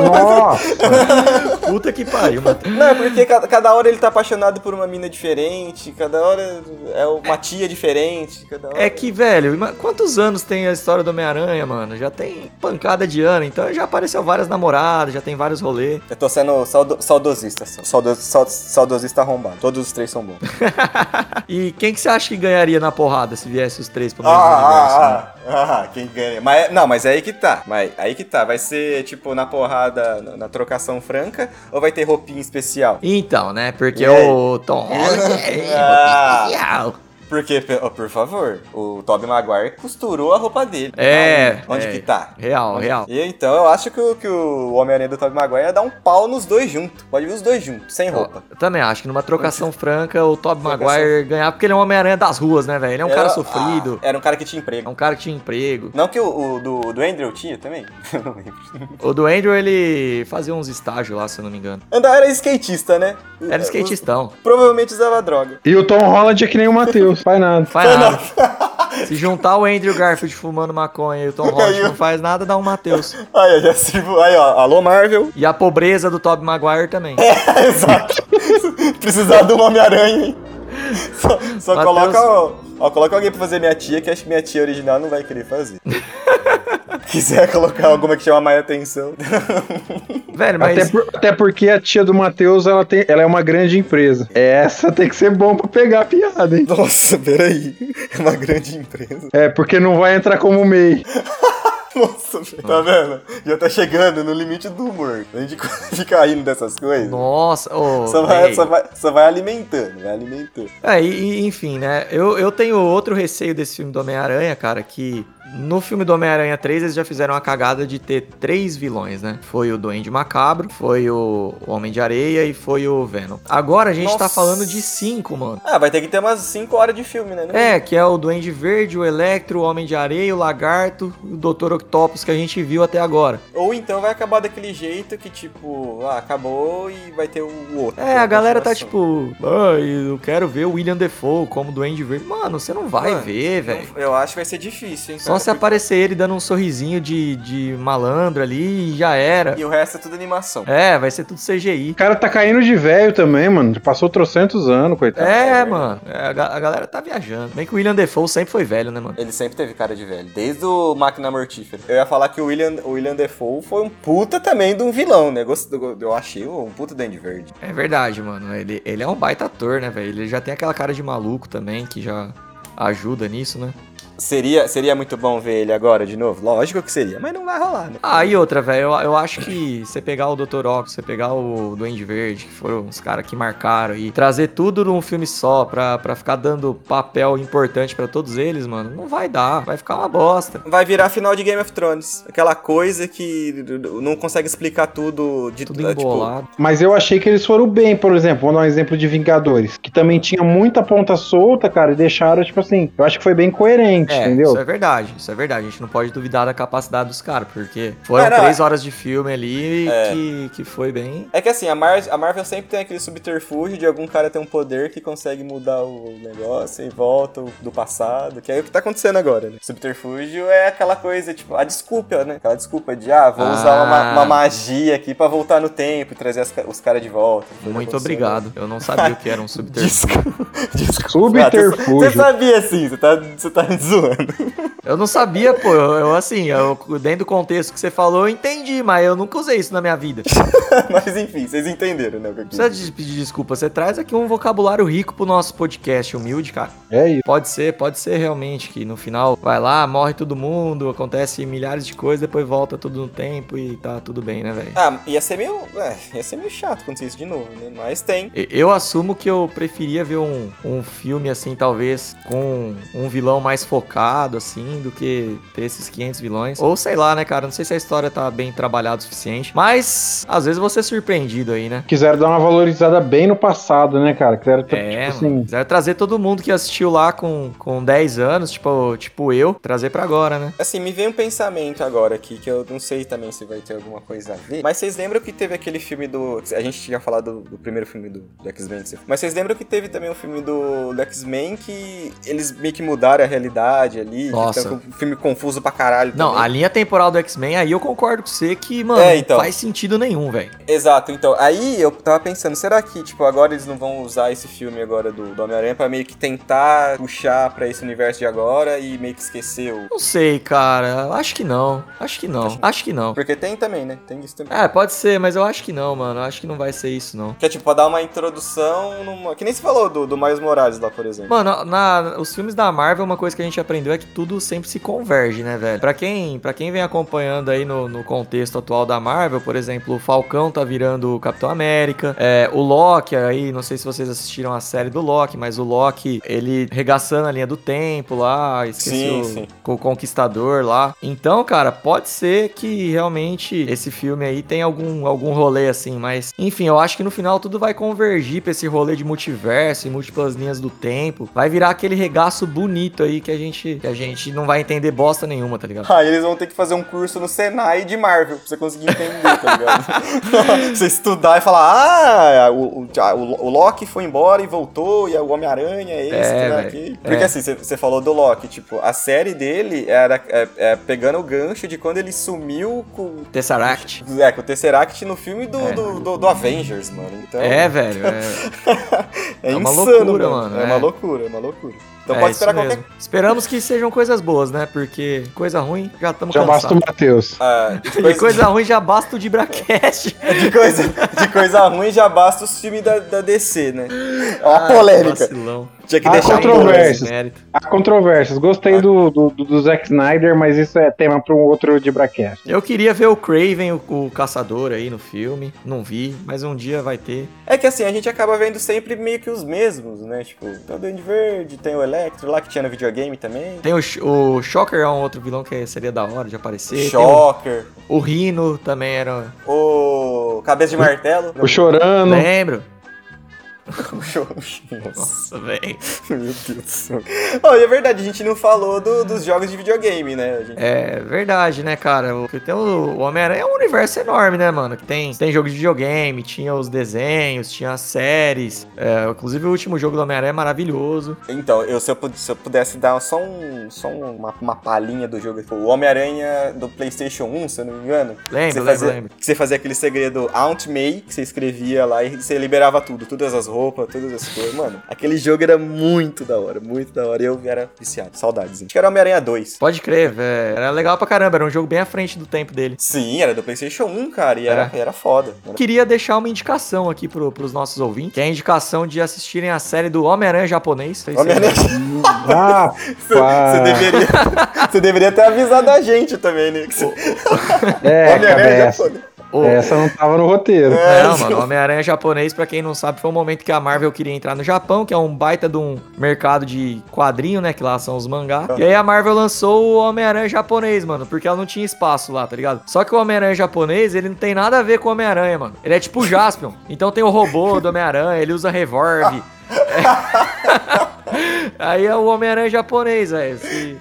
S4: Nossa!
S3: Puta que pariu, mano.
S5: Não, porque cada, cada hora ele tá apaixonado por uma mina diferente, cada hora é uma tia diferente, cada hora...
S3: É que, velho, quantos anos tem a história do Homem-Aranha, mano? Já tem pancada de ano, então já apareceu várias namoradas, já tem vários rolês.
S5: Eu tô sendo saudo- saudosista, só. Saudo- sau- saudosista arrombado. Todos os três são bons.
S3: E quem que você acha que ganharia na porrada se viesse os três pro mesmo universo?
S5: Ah,
S3: né?
S5: ah, ah, ah, quem ganha? Mas, não, mas é aí que tá. Mas aí que tá. Vai ser, tipo, na porrada, na, na trocação franca, ou vai ter roupinha especial?
S3: Então, né? Porque o Tom Holland é
S5: Ah.
S3: especial.
S5: Porque, oh, por favor, o Tobey Maguire costurou a roupa dele.
S3: É.
S5: Onde
S3: é.
S5: que tá?
S3: Real,
S5: Onde-
S3: real.
S5: E então eu acho que, o- que o Homem-Aranha do Tobey Maguire ia dar um pau nos dois juntos. Pode vir os dois juntos, sem roupa.
S3: Eu também acho que numa trocação franca o Tobey
S5: Trocação.
S3: Maguire ganhar, porque ele é um Homem-Aranha das ruas, né, velho? Ele é um cara
S5: Era-
S3: sofrido,
S5: ah, era um cara que tinha
S3: é
S5: emprego.
S3: um cara que tinha emprego.
S5: Não que o, o do, do Andrew tinha também? Não lembro.
S3: O do Andrew, ele fazia uns estágios lá, se eu não me engano.
S5: Andar era skatista, né?
S3: Era skatistão.
S5: Provavelmente usava droga.
S4: E o Tom Holland é que nem o Matheus, faz nada.
S3: Faz nada. Se juntar o Andrew Garfield fumando maconha e o Tom Holland não faz nada, dá um Matheus.
S5: Aí, eu já sirvo. Aí, ó. Alô, Marvel.
S3: E a pobreza do Tobey Maguire também.
S5: Exato. Precisar um Homem-Aranha, hein? Só, só coloca, ó, ó, coloca alguém pra fazer minha tia, que acho que minha tia original não vai querer fazer. Quiser colocar alguma que chama mais atenção.
S3: Velho, mas.
S4: Até, por- até porque a tia do Matheus, ela, tem, ela é uma grande empresa. Essa tem que ser bom pra pegar a piada, hein?
S5: Nossa, peraí. É uma grande empresa.
S4: É, porque não vai entrar como MEI.
S5: Nossa, velho. Tá vendo? Já tá chegando no limite do humor. A gente fica rindo dessas coisas.
S3: Nossa, ô.
S5: Só vai, só, vai, só vai alimentando, vai alimentando.
S3: É, e, enfim, né? Eu, eu tenho outro receio desse filme do Homem-Aranha, cara, que no filme do Homem-Aranha 3 eles já fizeram a cagada de ter três vilões, né? Foi o Duende Macabro, foi o Homem de Areia e foi o Venom. Agora a gente tá
S5: Nossa.
S3: falando de cinco, mano.
S5: Ah, vai ter que ter umas 5 horas de filme, né?
S3: É, que é o Duende Verde, o Electro, o Homem de Areia, o Lagarto e o Dr. Octopus que a gente viu até agora.
S5: Ou então vai acabar daquele jeito que, tipo, ah, acabou e vai ter o outro.
S3: É, a galera tá tipo, ai, eu quero ver o William Defoe como Duende Verde. Mano, você não vai
S5: Mano,
S3: ver, velho.
S5: Eu acho que vai ser difícil, hein?
S3: Só se aparecer ele dando um sorrisinho de, de malandro ali e já era.
S5: E o resto é tudo animação.
S3: É, vai ser tudo CGI.
S4: O cara tá caindo de velho também, mano. Passou trocentos anos, coitado.
S3: É, mano. É, a, a galera tá viajando. Bem que o William Defoe sempre foi velho, né, mano?
S5: Ele sempre teve cara de velho, desde o Máquina Mortífera. Eu ia falar que o William, o William Defoe foi um puta também de um vilão, né? Eu achei um puta Dandy Verde.
S3: É verdade, mano. Ele, ele é um baita ator, né, velho? Ele já tem aquela cara de maluco também, que já ajuda nisso, né?
S5: Seria, seria muito bom ver ele agora de novo? Lógico que seria, mas não vai rolar, né?
S3: Ah, e outra, velho, eu, eu acho que você pegar o Dr. Octopus, você pegar o Duende Verde, que foram os caras que marcaram, e trazer tudo num filme só pra, pra ficar dando papel importante pra todos eles, mano, não vai dar. Vai ficar uma bosta.
S5: Vai virar final de Game of Thrones. Aquela coisa que não consegue explicar tudo de
S3: Tudo
S5: tipo,
S3: embolado.
S4: Mas eu achei que eles foram bem, por exemplo. Vou dar um exemplo de Vingadores, que também tinha muita ponta solta, cara, e deixaram, tipo assim, eu acho que foi bem coerente,
S3: É,
S4: entendeu?
S3: isso é verdade, isso é verdade. A gente não pode duvidar da capacidade dos caras, porque foram
S5: É, não,
S3: três
S5: é-
S3: horas de filme ali
S5: É.
S3: que, que foi bem.
S5: É que assim, a, Mar a Marvel sempre tem aquele subterfúgio de algum cara ter um poder que consegue mudar o negócio e volta do passado, que é o que tá acontecendo agora, né? Subterfúgio é aquela coisa, tipo, a desculpa, né? Aquela desculpa de, ah, vou usar uma,
S3: Ah.
S5: uma magia aqui pra voltar no tempo e trazer as os caras de volta.
S3: Muito
S5: Você-
S3: obrigado. Eu não sabia o que era um subterfúgio.
S5: Desculpa. Desculpa.
S4: Subterfúgio.
S5: Você sabia sim, você tá, você tá me zoando.
S3: Eu não sabia, pô. Eu, eu, assim, eu, dentro do contexto que você falou, eu entendi, mas eu nunca usei isso na minha vida.
S5: Mas enfim, vocês entenderam, né?
S3: Não precisa de pedir desculpa. Você traz aqui um vocabulário rico pro nosso podcast humilde, cara.
S4: É isso.
S3: Pode ser, pode ser realmente que no final vai lá, morre todo mundo, acontece milhares de coisas, depois volta tudo no tempo e tá tudo bem, né, velho?
S5: Ah, ia ser meio. É, ia ser meio chato acontecer isso de novo, né? Mas tem.
S3: Eu assumo que eu preferia ver um, um filme assim, talvez, com um vilão mais focado, assim, do que ter esses 500 vilões. Ou sei lá, né, cara? Não sei se a história tá bem trabalhada o suficiente. Mas, às vezes, você é surpreendido aí, né?
S4: Quiseram dar uma valorizada bem no passado, né, cara? Quiseram,
S3: É,
S4: tipo assim.
S3: Quiser trazer todo mundo que assistiu lá com, com 10 anos, tipo, tipo eu, trazer pra agora, né?
S5: Assim, me veio um pensamento agora aqui, que eu não sei também se vai ter alguma coisa a ver. Mas vocês lembram que teve aquele filme do. A gente tinha falado do, do primeiro filme do, do X-Men. Mas vocês lembram que teve também um filme do, do X-Men que eles meio que mudaram a realidade ali?
S3: Nossa.
S5: Com um filme confuso pra caralho.
S3: Não,
S5: também.
S3: a linha temporal do X-Men, aí eu concordo com você que, mano,
S5: É, então.
S3: não faz sentido nenhum, velho.
S5: Exato, então, aí eu tava pensando, será que, tipo, agora eles não vão usar esse filme agora do, do Homem-Aranha pra meio que tentar puxar pra esse universo de agora e meio que esquecer o...
S3: Não sei, cara. Acho que não. Acho que não. Acho que não.
S5: Porque tem também, né? Tem isso também.
S3: É, pode ser, mas eu acho que não, mano. Eu acho que não vai ser isso, não.
S5: Que é, tipo, pra dar uma introdução numa... Que nem se falou do, do Miles Morales lá, por exemplo.
S3: Mano, na, os filmes da Marvel, uma coisa que a gente aprendeu é que tudo sempre se converge, né, velho? Pra quem, pra quem vem acompanhando aí no, no contexto atual da Marvel, por exemplo, o Falcão tá virando o Capitão América, é, o Loki aí, não sei se vocês assistiram a série do Loki, mas o Loki, ele regaçando a linha do tempo lá, esqueci
S5: Sim,
S3: o, o Conquistador lá. Então, cara, pode ser que realmente esse filme aí tenha algum, algum rolê assim, mas enfim, eu acho que no final tudo vai convergir pra esse rolê de multiverso e múltiplas linhas do tempo. Vai virar aquele regaço bonito aí que a gente, que a gente não vai entender bosta nenhuma, tá ligado?
S5: Aí eles vão ter que fazer um curso no Senai de Marvel pra você conseguir entender, tá ligado? você estudar e falar, ah, o, o, o- Loki foi embora e voltou, e o Homem-Aranha é esse,
S3: É,
S5: né,
S3: velho.
S5: aqui. Porque
S3: É.
S5: assim, você- falou do Loki, tipo, a série dele era é, é, pegando o gancho de quando ele sumiu com,
S3: Tesseract.
S5: é, com o Tesseract no filme do,
S3: É.
S5: do, do- do Avengers, mano. Então,
S3: É, velho. É,
S5: é
S3: é uma
S5: insano,
S3: loucura, mano,
S5: É,
S3: é.
S5: uma loucura, é uma loucura. Então
S3: é
S5: pode esperar
S3: mesmo.
S5: qualquer
S3: Esperamos que sejam coisas boas, né? Porque coisa ruim já estamos
S4: Já basta o Matheus.
S5: ah, de
S3: E coisa ruim já basta o de Bracast.
S5: De coisa, de coisa ruim já basta os filmes da, da DC, né? É uma
S3: Ah,
S5: polêmica.
S3: Vacilão.
S5: Tinha que
S4: Há
S5: deixar
S4: controvérsias. Há controvérsias. Gostei do, do, do, do Zack Snyder, mas isso é tema para um outro de Bracast.
S3: Eu queria ver o Craven, o, o caçador aí no filme. Não vi, mas um dia vai ter.
S5: É que assim, a gente acaba vendo sempre meio que os mesmos, né? Tipo, tem o Duende Verde, tem o Electro lá que tinha no videogame também.
S3: Tem o, o Shocker, é um outro vilão que seria da hora de aparecer. Tem
S5: Shocker,
S3: o, o Rino também era.
S5: o Cabeça de Martelo.
S4: O Chorando.
S3: Lembro?
S5: Nossa,
S3: velho.
S5: meu Deus do céu. E é verdade, a gente não falou do- dos jogos de videogame, né? Gente-
S3: É verdade, né, cara? O, tem o, Homem-Aranha é um universo enorme, né, mano? Tem, tem jogo de videogame, tinha os desenhos, tinha as séries. É, inclusive o último jogo do Homem-Aranha é maravilhoso.
S5: Então, eu, se, eu, se eu pudesse dar só, um, só uma, uma palhinha do jogo, tipo, o Homem-Aranha do PlayStation 1, se eu não me engano.
S3: Lembro, lembro,
S5: fazia,
S3: lembro.
S5: Que você fazia aquele segredo Aunt May, que você escrevia lá e você liberava tudo, todas as roupas, todas as coisas. Mano, aquele jogo era muito da hora, muito da hora. E eu era viciado, saudades. Acho que era Homem-Aranha 2.
S3: Pode crer, velho. Era legal pra caramba, era um jogo bem à frente do tempo dele.
S5: Sim, era do PlayStation 1, cara, e era, era foda. Era-
S3: Queria deixar uma indicação aqui pro, pros nossos ouvintes, que é a indicação de assistirem a série do Homem-Aranha japonês.
S5: Homem-Aranha.
S4: Ah,
S5: Você deveria, você deveria ter avisado a gente também, né? Você-
S4: É,
S5: Homem-Aranha japonês.
S3: Ô,
S4: Essa não tava no roteiro.
S5: É,
S3: Não, mano, Homem-Aranha japonês, pra quem não sabe, foi um momento que a Marvel queria entrar no Japão, que é um baita de um mercado de quadrinho, né? Que lá são os mangá. E aí a Marvel lançou o Homem-Aranha japonês, mano, porque ela não tinha espaço lá, tá ligado? Só que o Homem-Aranha japonês, ele não tem nada a ver com o Homem-Aranha, mano. Ele é tipo o Jaspion. Então tem o robô do Homem-Aranha, ele usa revolve. Aí é o Homem-Aranha japonês, velho. Se,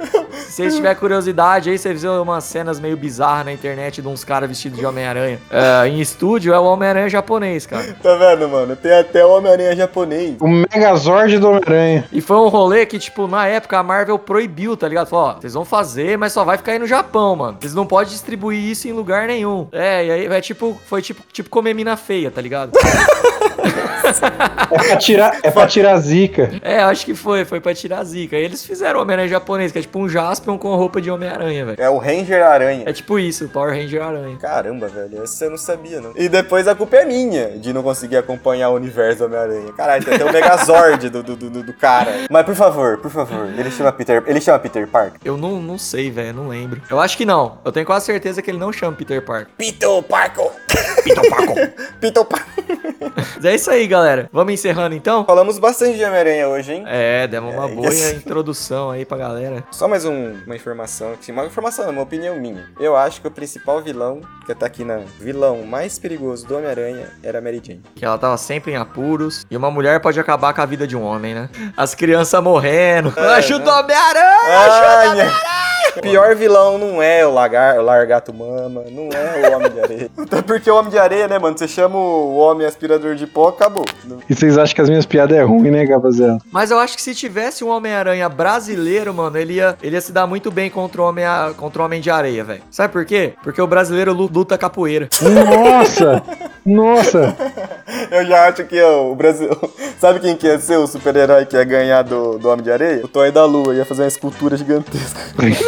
S3: se vocês tiverem curiosidade aí, vocês viram umas cenas meio bizarras na internet de uns caras vestidos de Homem-Aranha. É, em estúdio é o Homem-Aranha japonês, cara.
S5: Tá vendo, mano? Tem até o Homem-Aranha japonês.
S4: O Megazord do Homem-Aranha.
S3: E foi um rolê que, tipo, na época a Marvel proibiu, tá ligado? Falou, ó, vocês vão fazer, mas só vai ficar aí no Japão, mano. Vocês não podem distribuir isso em lugar nenhum. É, e aí é tipo, foi tipo, tipo comer mina feia, tá ligado?
S4: É pra tirar, é pra tirar zica.
S3: é, acho que foi, foi pra tirar a zica. E eles fizeram o Homem-Aranha japonês, que é tipo um Jaspion com roupa de Homem-Aranha, velho.
S5: É o Ranger Aranha.
S3: É tipo isso, o Power Ranger Aranha.
S5: Caramba, velho, essa eu não sabia, não. E depois a culpa é minha de não conseguir acompanhar o universo do Homem-Aranha. Caralho, tem até o Megazord do, do, do, do cara. Mas por favor, por favor, ele chama Peter. Ele chama Peter Parker.
S3: Eu não, não sei, velho, não lembro. Eu acho que não. Eu tenho quase certeza que ele não chama Peter Parker.
S5: Peter Parker! Peter Parker!
S3: Mas é isso aí, galera. Vamos encerrando então?
S5: Falamos bastante de Homem-Aranha hoje, hein?
S3: É, demos uma
S5: É,
S3: boa
S5: yes.
S3: introdução aí pra galera.
S5: Só mais um- uma informação, aqui, uma informação, não, uma opinião minha. Eu acho que o principal vilão, que tá aqui na vilão mais perigoso do Homem-Aranha, era a Mary Jane.
S3: Que ela tava sempre em apuros. E uma mulher pode acabar com a vida de um homem, né? As crianças morrendo. Ajuda o Homem-Aranha!
S5: Ai, O pior vilão não é o, lagar, o Largato Mama, não é o Homem de Areia. Até porque o Homem de Areia, né, mano? Você chama o Homem Aspirador de Pó, acabou.
S4: E vocês acham que as minhas piadas é ruim, né, rapaziada?
S3: Mas eu acho que se tivesse um Homem-Aranha brasileiro, mano, ele ia, ele ia se dar muito bem contra o Homem, contra o homem de Areia, velho. Sabe por quê? Porque o brasileiro lu- luta capoeira.
S4: Nossa! Nossa!
S5: Eu já acho que ó, o Brasil. Sabe quem que ia ser o super-herói que ia ganhar do, do Homem de Areia? O Toy da Lua. Ia fazer uma escultura gigantesca.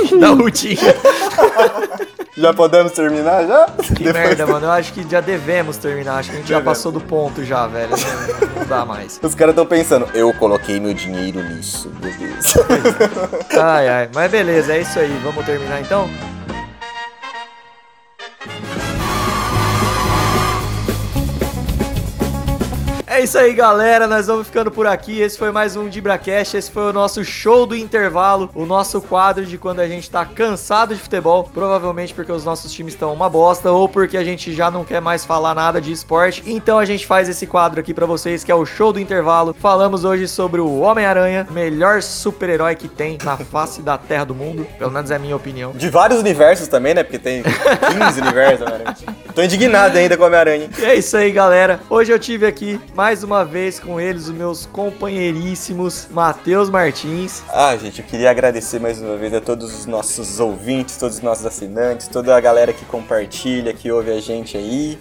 S3: da Rutinha.
S5: Já podemos terminar já?
S3: Que merda, mano. Eu acho que já devemos terminar. Acho que a gente já passou do ponto já, velho. Não, não dá mais.
S5: Os caras estão pensando, eu coloquei meu dinheiro nisso, meu Deus.
S3: Ai, ai. Mas beleza, é isso aí. Vamos terminar então? É isso aí, galera. Nós vamos ficando por aqui. Esse foi mais um DibraCast. Esse foi o nosso show do intervalo. O nosso quadro de quando a gente tá cansado de futebol. Provavelmente porque os nossos times estão uma bosta ou porque a gente já não quer mais falar nada de esporte. Então a gente faz esse quadro aqui pra vocês, que é o show do intervalo. Falamos hoje sobre o Homem-Aranha, melhor super-herói que tem na face da terra do mundo. Pelo menos é a minha opinião.
S5: De vários universos também, né? Porque tem 15 universos, Homem-Aranha. Tô indignado ainda com o Homem-Aranha.
S3: É isso aí, galera. Hoje eu tive aqui mais uma vez com eles os meus companheiríssimos Matheus Martins.
S5: Ah, gente, eu queria agradecer mais uma vez a todos os nossos ouvintes, todos os nossos assinantes, toda a galera que compartilha, que ouve a gente aí.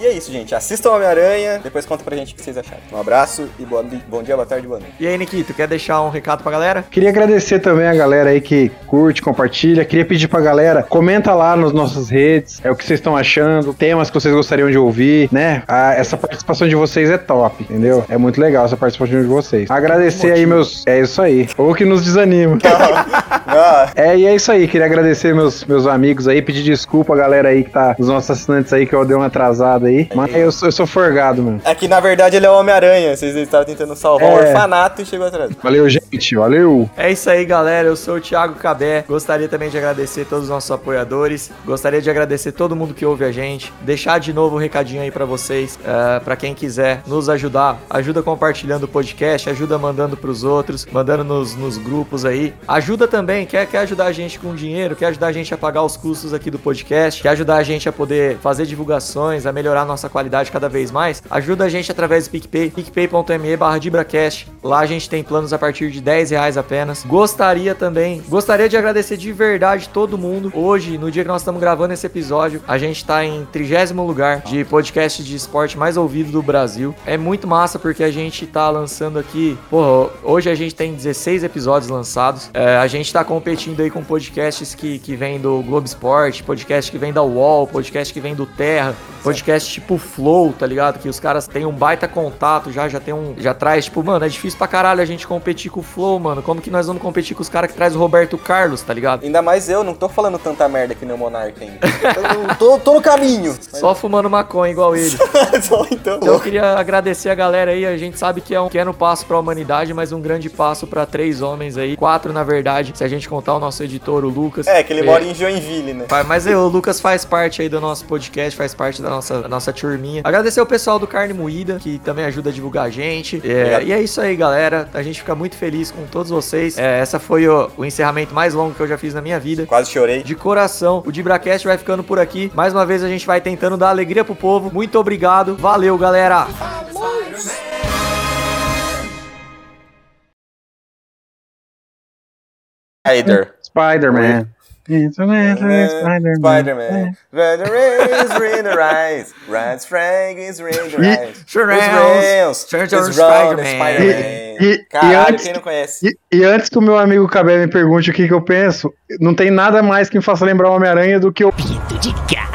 S5: E é isso, gente. Assistam Homem-Aranha, depois conta pra gente o que vocês acharam. Um abraço e boa- bom dia, boa tarde, boa noite.
S3: E aí, Nikito, quer deixar um recado pra galera?
S4: Queria agradecer também a galera aí que curte, compartilha. Queria pedir pra galera, comenta lá nas nossas redes, é o que vocês estão achando, temas que vocês gostariam de ouvir, né? Ah, essa participação de vocês é top, entendeu? É muito legal essa participação de vocês. Agradecer aí meus. É isso aí. Ou que nos desanima. É, e é isso aí. Queria agradecer meus, meus amigos aí, pedir desculpa a galera aí que tá, os nossos assinantes aí, que eu dei uma atrasada aí. Mas eu sou, eu sou forgado, mano.
S5: é que na verdade ele é o Homem-Aranha. Vocês estavam tentando salvar o
S4: É.
S5: orfanato e chegou atrás.
S4: Valeu, gente. Valeu.
S3: É isso aí, galera. Eu sou o Thiago Cabé. Gostaria também de agradecer todos os nossos apoiadores. Gostaria de agradecer todo mundo que ouve a gente. Deixar de novo um recadinho aí pra vocês. É, para quem quiser nos ajudar, ajuda compartilhando o podcast, ajuda mandando pros outros, mandando nos, nos grupos aí. Ajuda também, quer, quer ajudar a gente com dinheiro, quer ajudar a gente a pagar os custos aqui do podcast, quer ajudar a gente a poder fazer divulgações, a melhorar a nossa qualidade cada vez mais. Ajuda a gente através do PicPay, picpay.me barra DibraCast. Lá a gente tem planos a partir de 10 reais apenas. Gostaria também, gostaria de agradecer de verdade todo mundo. Hoje, no dia que nós estamos gravando esse episódio, a gente tá em 30 lugar de podcast de esporte mais ouvido do Brasil. É muito massa porque a gente tá lançando aqui, porra, hoje a gente tem 16 episódios lançados. É, a gente tá competindo aí com podcasts que, que vem do Globo Esporte, podcast que vem da UOL, podcast que vem do Terra, podcast tipo Flow, tá ligado? Que os caras têm um baita contato já, já tem um, já traz, tipo, mano, é difícil pra caralho a gente competir com o Flow, mano. Como que nós vamos competir com os caras que traz o Roberto Carlos, tá ligado?
S5: Ainda mais eu, não tô falando tanta merda que nem o Monark ainda. Eu tô, tô no caminho.
S3: Só fumando maconha igual ele.
S5: Só então.
S3: Então eu queria agradecer a galera aí. A gente sabe que é um pequeno passo pra humanidade, mas um grande passo pra três homens aí. Quatro, na verdade, se a gente contar o nosso editor, o Lucas.
S5: É, que ele mora em Joinville, né?
S3: Mas é, o Lucas faz parte aí do nosso podcast, faz parte da nossa, da nossa turminha. Agradecer o pessoal do Carne Moída, que também ajuda a divulgar a gente. É, e é isso aí, galera. A gente fica muito feliz com todos vocês. É, essa foi o, o encerramento mais longo que eu já fiz na minha vida.
S5: Quase chorei.
S3: De coração, o DibraCast vai ficando por aqui. Mais uma vez a gente vai tentando dar alegria pro povo. Muito obrigado. Valeu, galera.
S5: Spider.
S4: Spider-Man. Spider-Man.
S5: Spider-Man. Red rays, red rise. Red frag is red rise.
S3: Surrounds Spider-Man.
S4: E- e
S5: Caralho,
S4: antes-
S5: quem não conhece?
S4: E, e antes que o meu amigo Cabelo me pergunte o que, que eu penso, não tem nada mais que me faça lembrar o Homem-Aranha do que o
S6: Pinto de gato.